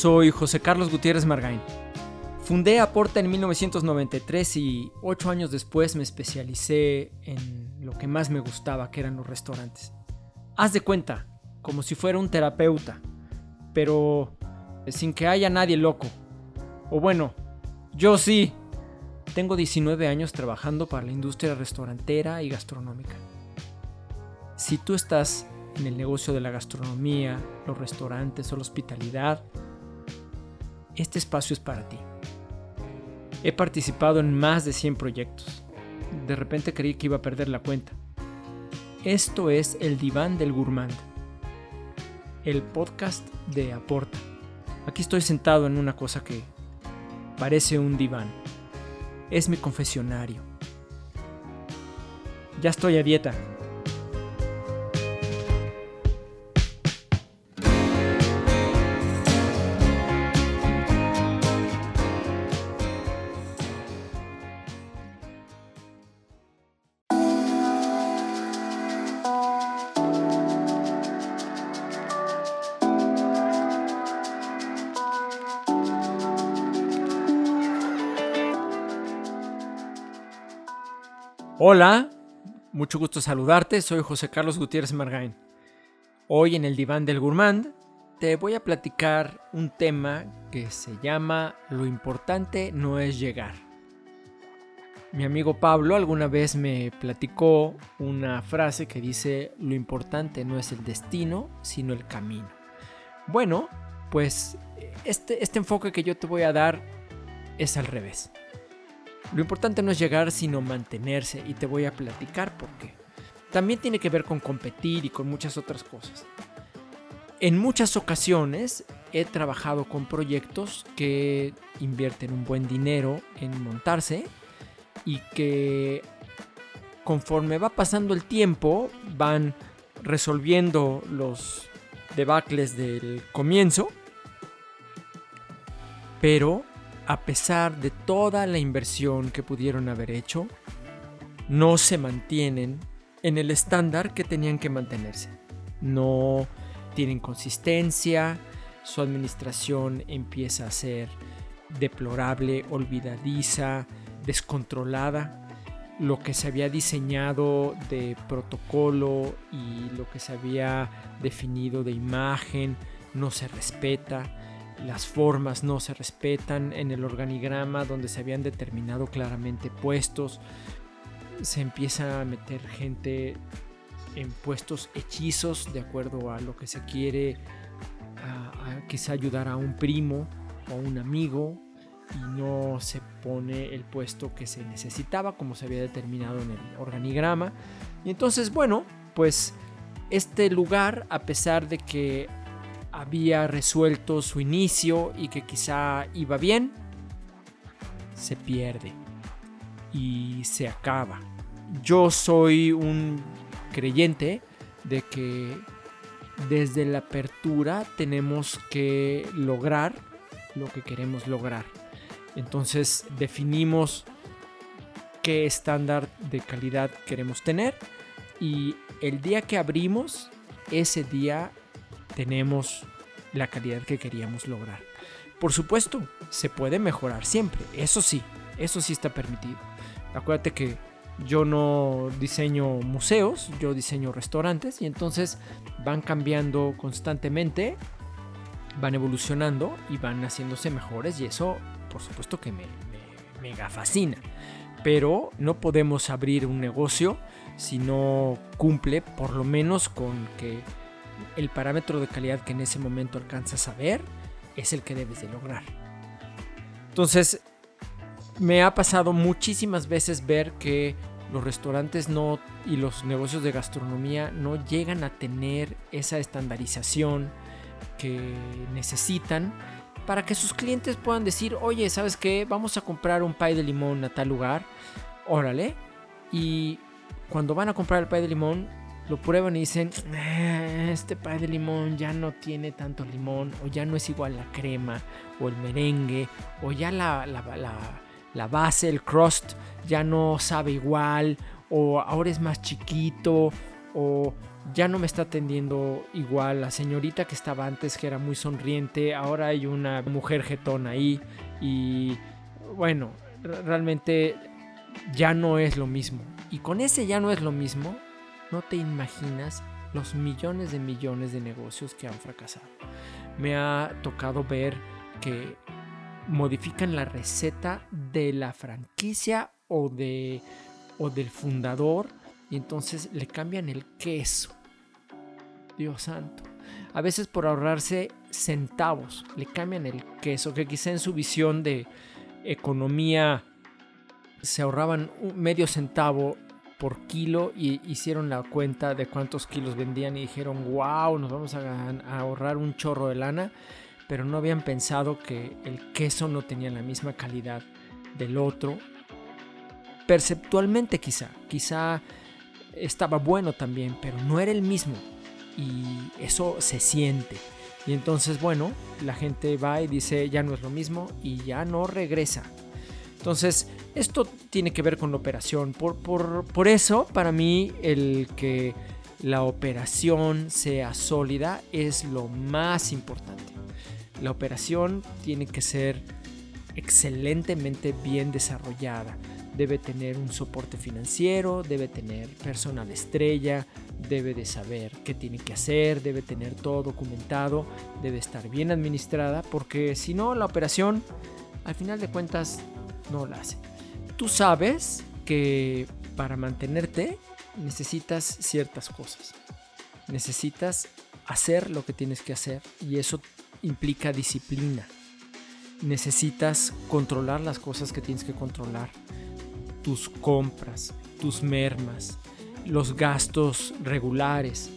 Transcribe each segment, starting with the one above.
soy José Carlos Gutiérrez Margain. Fundé Aporta en 1993 y ocho años después me especialicé en lo que más me gustaba, que eran los restaurantes. Haz de cuenta, como si fuera un terapeuta, pero sin que haya nadie loco. O bueno, yo sí. Tengo 19 años trabajando para la industria restaurantera y gastronómica. Si tú estás en el negocio de la gastronomía, los restaurantes o la hospitalidad, este espacio es para ti. He participado en más de 100 proyectos. De repente creí que iba a perder la cuenta. Esto es el diván del gourmand, el podcast de Aporta. Aquí estoy sentado en una cosa que parece un diván. Es mi confesionario. Ya estoy a dieta. Hola, mucho gusto saludarte, soy José Carlos Gutiérrez Margain. Hoy en el diván del gourmand te voy a platicar un tema que se llama Lo importante no es llegar. Mi amigo Pablo alguna vez me platicó una frase que dice Lo importante no es el destino, sino el camino. Bueno, pues este, este enfoque que yo te voy a dar es al revés. Lo importante no es llegar, sino mantenerse, y te voy a platicar por qué. También tiene que ver con competir y con muchas otras cosas. En muchas ocasiones he trabajado con proyectos que invierten un buen dinero en montarse y que conforme va pasando el tiempo van resolviendo los debacles del comienzo, pero a pesar de toda la inversión que pudieron haber hecho, no se mantienen en el estándar que tenían que mantenerse. No tienen consistencia, su administración empieza a ser deplorable, olvidadiza, descontrolada. Lo que se había diseñado de protocolo y lo que se había definido de imagen no se respeta las formas no se respetan en el organigrama donde se habían determinado claramente puestos. Se empieza a meter gente en puestos hechizos de acuerdo a lo que se quiere, a, quizá ayudar a un primo o un amigo y no se pone el puesto que se necesitaba como se había determinado en el organigrama. Y entonces, bueno, pues este lugar, a pesar de que había resuelto su inicio y que quizá iba bien, se pierde y se acaba. Yo soy un creyente de que desde la apertura tenemos que lograr lo que queremos lograr. Entonces definimos qué estándar de calidad queremos tener y el día que abrimos, ese día tenemos la calidad que queríamos lograr. Por supuesto, se puede mejorar siempre, eso sí, eso sí está permitido. Acuérdate que yo no diseño museos, yo diseño restaurantes y entonces van cambiando constantemente, van evolucionando y van haciéndose mejores y eso por supuesto que me, me mega fascina. Pero no podemos abrir un negocio si no cumple por lo menos con que el parámetro de calidad que en ese momento alcanzas a ver es el que debes de lograr. Entonces, me ha pasado muchísimas veces ver que los restaurantes no y los negocios de gastronomía no llegan a tener esa estandarización que necesitan para que sus clientes puedan decir, oye, ¿sabes qué? Vamos a comprar un pay de limón a tal lugar, órale. Y cuando van a comprar el pay de limón, lo prueban y dicen, este pay de limón ya no tiene tanto limón, o ya no es igual la crema, o el merengue, o ya la, la, base, el crust, ya no sabe igual, o ahora es más chiquito, o ya no me está atendiendo igual la señorita que estaba antes que era muy sonriente, ahora hay una mujer jetón ahí y bueno, realmente ya no es lo mismo. Y con ese ya no es lo mismo, no te imaginas los millones de millones de negocios que han fracasado. Me ha tocado ver que modifican la receta de la franquicia o, de, o del fundador y entonces le cambian el queso. Dios santo. A veces por ahorrarse centavos le cambian el queso, que quizá en su visión de economía se ahorraban medio centavo por kilo y hicieron la cuenta de cuántos kilos vendían y dijeron, wow, nos vamos a, ahorrar un chorro de lana, pero no habían pensado que el queso no tenía la misma calidad del otro. Perceptualmente quizá, quizá estaba bueno también, pero no era el mismo y eso se siente. Y entonces, bueno, la gente va y dice, ya no es lo mismo y ya no regresa. Entonces, esto tiene que ver con la operación. Por, por, eso, para mí, el que la operación sea sólida es lo más importante. La operación tiene que ser excelentemente bien desarrollada. Debe tener un soporte financiero, debe tener personal estrella, debe de saber qué tiene que hacer, debe tener todo documentado, debe estar bien administrada, porque si no, la operación, al final de cuentas, no la hace. Tú sabes que para mantenerte necesitas ciertas cosas. Necesitas hacer lo que tienes que hacer y eso implica disciplina. Necesitas controlar las cosas que tienes que controlar. Tus compras, tus mermas, los gastos regulares,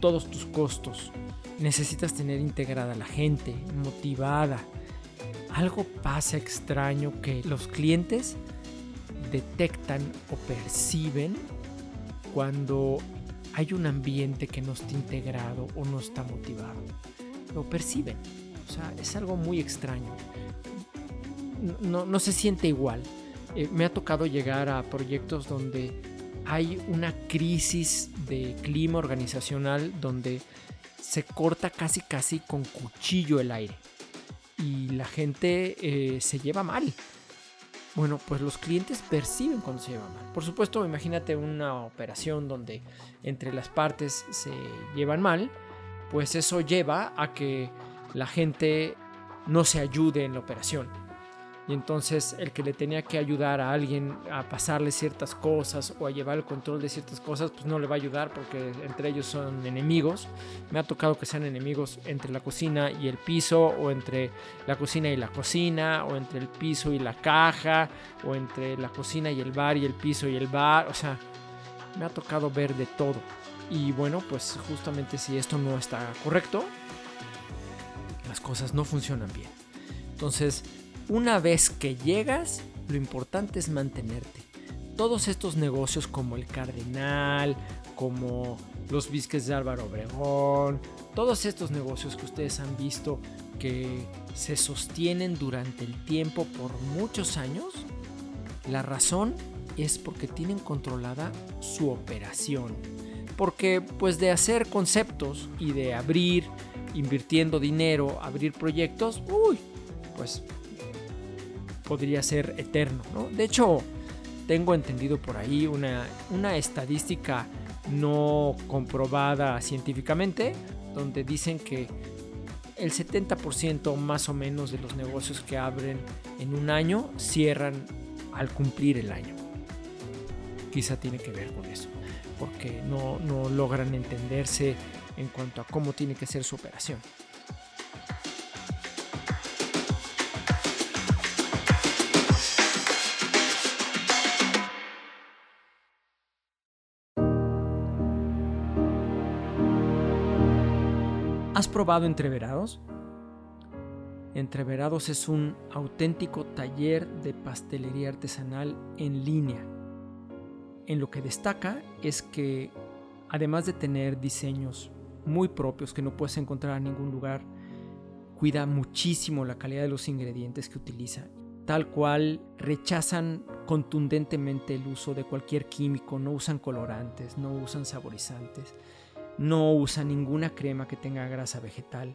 todos tus costos. Necesitas tener integrada la gente, motivada, algo pasa extraño que los clientes detectan o perciben cuando hay un ambiente que no está integrado o no está motivado. Lo perciben. O sea, es algo muy extraño. No, se siente igual. Eh, me ha tocado llegar a proyectos donde hay una crisis de clima organizacional donde se corta casi casi con cuchillo el aire y la gente eh, se lleva mal. Bueno, pues los clientes perciben cuando se lleva mal. Por supuesto, imagínate una operación donde entre las partes se llevan mal, pues eso lleva a que la gente no se ayude en la operación y entonces el que le tenía que ayudar a alguien a pasarle ciertas cosas o a llevar el control de ciertas cosas, pues no le va a ayudar porque entre ellos son enemigos. Me ha tocado que sean enemigos entre la cocina y el piso o entre la cocina y la cocina o entre el piso y la caja o entre la cocina y el bar y el piso y el bar. O sea, me ha tocado ver de todo. Y bueno, pues justamente si esto no está correcto, las cosas no funcionan bien. Entonces, una vez que llegas, lo importante es mantenerte. Todos estos negocios como el Cardenal, como los bisques de Álvaro Obregón, todos estos negocios que ustedes han visto que se sostienen durante el tiempo por muchos años, la razón es porque tienen controlada su operación. Porque pues de hacer conceptos y de abrir, invirtiendo dinero, abrir proyectos, uy, pues podría ser eterno. ¿no? De hecho, tengo entendido por ahí una, una estadística no comprobada científicamente, donde dicen que el 70% más o menos de los negocios que abren en un año cierran al cumplir el año. Quizá tiene que ver con eso, porque no, no logran entenderse en cuanto a cómo tiene que ser su operación. Probado Entreverados? Entreverados es un auténtico taller de pastelería artesanal en línea. En lo que destaca es que, además de tener diseños muy propios que no puedes encontrar en ningún lugar, cuida muchísimo la calidad de los ingredientes que utiliza. Tal cual rechazan contundentemente el uso de cualquier químico, no usan colorantes, no usan saborizantes, no usan ninguna crema que tenga grasa vegetal.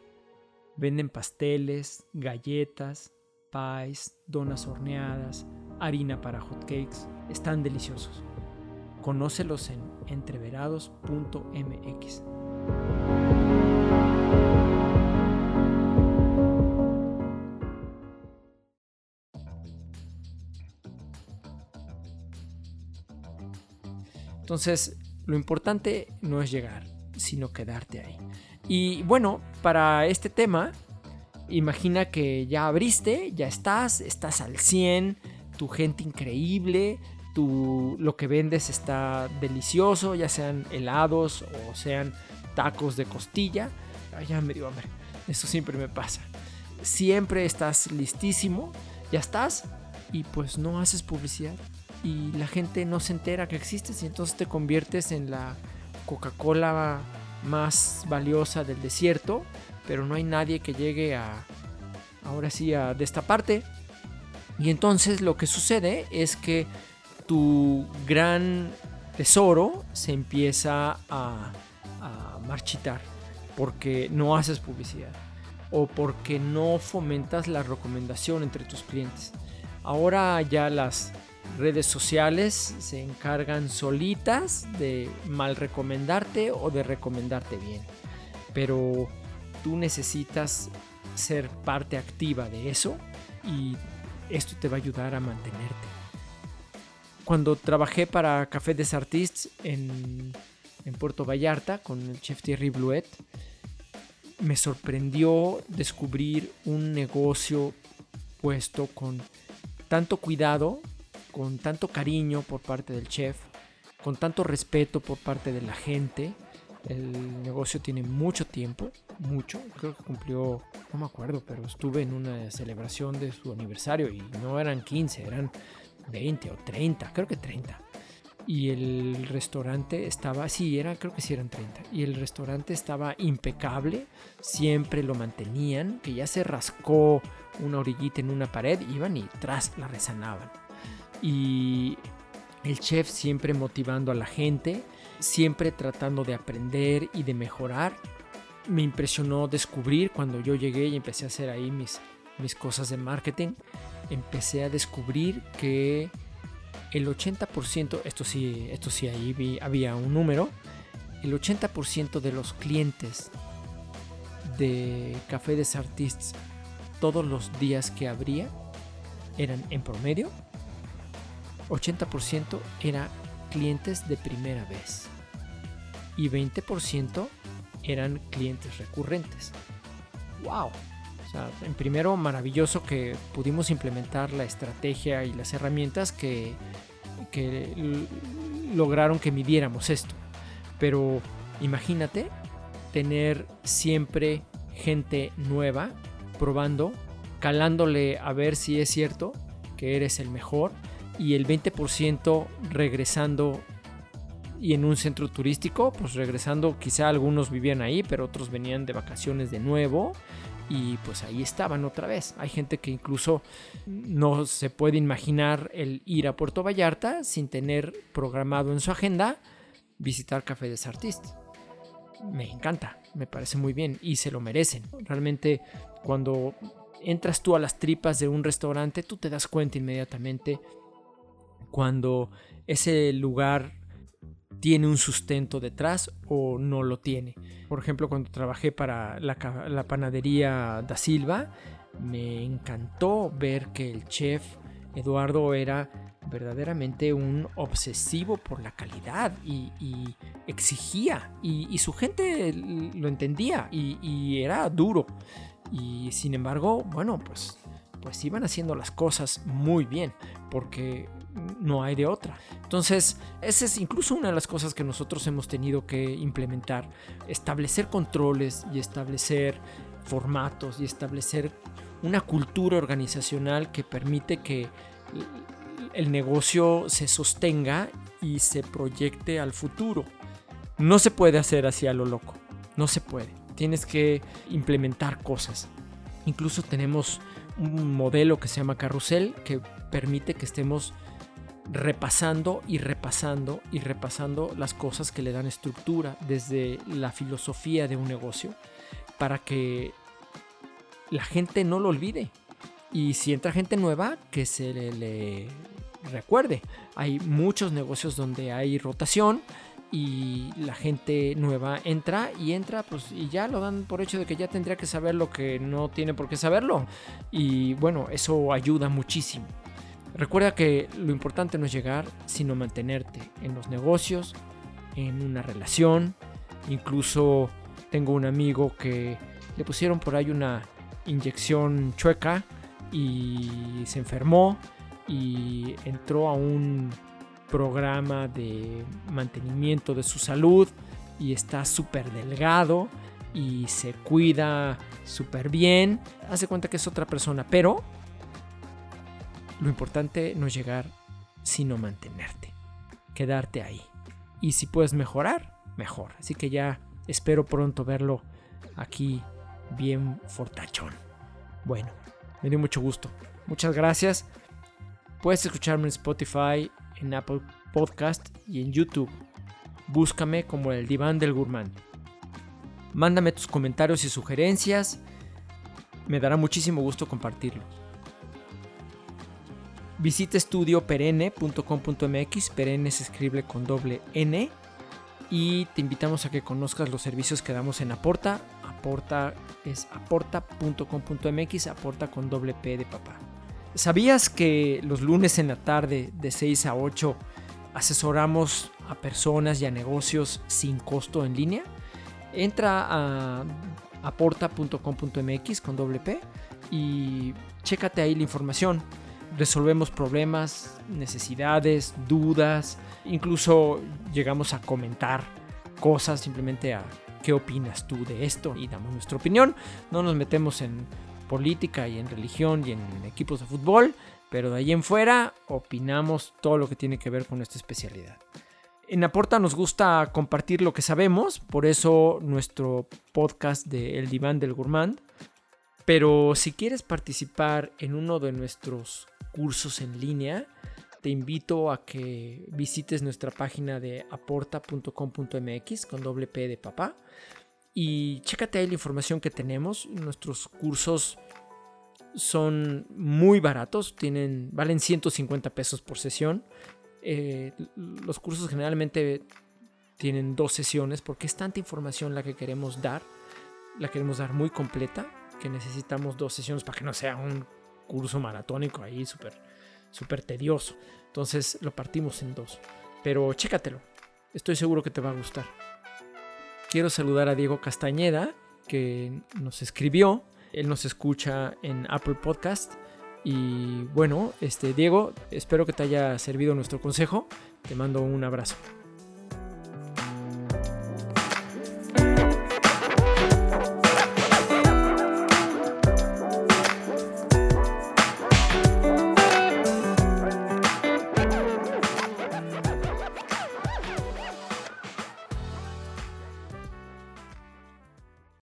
Venden pasteles, galletas, pies, donas horneadas, harina para hotcakes. Están deliciosos. Conócelos en entreverados.mx. Entonces, lo importante no es llegar, sino quedarte ahí. Y bueno, para este tema, imagina que ya abriste, ya estás, estás al 100, tu gente increíble, tu, lo que vendes está delicioso, ya sean helados o sean tacos de costilla. Ay, ya me dio hambre, eso siempre me pasa. Siempre estás listísimo, ya estás y pues no haces publicidad y la gente no se entera que existes y entonces te conviertes en la Coca-Cola más valiosa del desierto, pero no hay nadie que llegue a, ahora sí, a destaparte. Y entonces lo que sucede es que tu gran tesoro se empieza a marchitar porque no haces publicidad o porque no fomentas la recomendación entre tus clientes. Ahora ya las redes sociales se encargan solitas de mal recomendarte o de recomendarte bien. Pero tú necesitas ser parte activa de eso y esto te va a ayudar a mantenerte. Cuando trabajé para Café des Artistes en, en Puerto Vallarta con el chef Thierry Bluet, me sorprendió descubrir un negocio puesto con tanto cuidado con tanto cariño por parte del chef, con tanto respeto por parte de la gente. El negocio tiene mucho tiempo, mucho. Creo que cumplió, no me acuerdo, pero estuve en una celebración de su aniversario y no eran 15, eran 20 o 30, creo que 30. Y el restaurante estaba, sí, era, creo que sí eran 30. Y el restaurante estaba impecable, siempre lo mantenían, que ya se rascó una orillita en una pared, iban y tras la resanaban y el chef siempre motivando a la gente, siempre tratando de aprender y de mejorar. Me impresionó descubrir cuando yo llegué y empecé a hacer ahí mis, mis cosas de marketing, empecé a descubrir que el 80%, esto sí, esto sí ahí había un número, el 80% de los clientes de Café des Artistes todos los días que abría eran en promedio 80% eran clientes de primera vez y 20% eran clientes recurrentes. ¡Wow! O sea, en primero, maravilloso que pudimos implementar la estrategia y las herramientas que, que lograron que midiéramos esto. Pero imagínate tener siempre gente nueva probando, calándole a ver si es cierto que eres el mejor y el 20% regresando y en un centro turístico, pues regresando, quizá algunos vivían ahí, pero otros venían de vacaciones de nuevo y pues ahí estaban otra vez. Hay gente que incluso no se puede imaginar el ir a Puerto Vallarta sin tener programado en su agenda visitar Café des Artistes. Me encanta, me parece muy bien y se lo merecen. Realmente cuando entras tú a las tripas de un restaurante, tú te das cuenta inmediatamente cuando ese lugar tiene un sustento detrás o no lo tiene. Por ejemplo, cuando trabajé para la, panadería da Silva, me encantó ver que el chef Eduardo era verdaderamente un obsesivo por la calidad y, exigía y, su gente lo entendía y, y, era duro y sin embargo bueno pues pues iban haciendo las cosas muy bien porque no hay de otra. Entonces, esa es incluso una de las cosas que nosotros hemos tenido que implementar, establecer controles y establecer formatos y establecer una cultura organizacional que permite que el negocio se sostenga y se proyecte al futuro. No se puede hacer así a lo loco, no se puede. Tienes que implementar cosas. Incluso tenemos un modelo que se llama carrusel que permite que estemos repasando y repasando y repasando las cosas que le dan estructura desde la filosofía de un negocio para que la gente no lo olvide. Y si entra gente nueva, que se le, recuerde. Hay muchos negocios donde hay rotación y la gente nueva entra y entra pues y ya lo dan por hecho de que ya tendría que saber lo que no tiene por qué saberlo. Y bueno, eso ayuda muchísimo. Recuerda que lo importante no es llegar, sino mantenerte en los negocios, en una relación. Incluso tengo un amigo que le pusieron por ahí una inyección chueca y se enfermó y entró a un programa de mantenimiento de su salud y está súper delgado y se cuida súper bien. Hace cuenta que es otra persona, pero lo importante no es llegar, sino mantenerte, quedarte ahí. Y si puedes mejorar, mejor. Así que ya espero pronto verlo aquí bien fortachón. Bueno, me dio mucho gusto. Muchas gracias. Puedes escucharme en Spotify, en Apple Podcast y en YouTube. Búscame como el diván del gourmand. Mándame tus comentarios y sugerencias. Me dará muchísimo gusto compartirlo. Visita estudioperenne.com.mx, perenne se escribe con doble N, y te invitamos a que conozcas los servicios que damos en Aporta. Aporta es aporta.com.mx, aporta con doble P de papá. ¿Sabías que los lunes en la tarde de 6 a 8 asesoramos a personas y a negocios sin costo en línea? Entra a aporta.com.mx con doble P y chécate ahí la información resolvemos problemas, necesidades, dudas, incluso llegamos a comentar cosas simplemente a qué opinas tú de esto y damos nuestra opinión. No nos metemos en política y en religión y en equipos de fútbol, pero de ahí en fuera opinamos todo lo que tiene que ver con esta especialidad. En Aporta nos gusta compartir lo que sabemos, por eso nuestro podcast de El Diván del Gourmand. Pero si quieres participar en uno de nuestros cursos en línea, te invito a que visites nuestra página de aporta.com.mx con doble P de papá y chécate ahí la información que tenemos. Nuestros cursos son muy baratos, tienen, valen 150 pesos por sesión. Eh, los cursos generalmente tienen dos sesiones porque es tanta información la que queremos dar, la queremos dar muy completa, que necesitamos dos sesiones para que no sea un curso maratónico ahí súper super tedioso. Entonces lo partimos en dos. Pero chécatelo. Estoy seguro que te va a gustar. Quiero saludar a Diego Castañeda, que nos escribió. Él nos escucha en Apple Podcast. Y bueno, este Diego, espero que te haya servido nuestro consejo. Te mando un abrazo.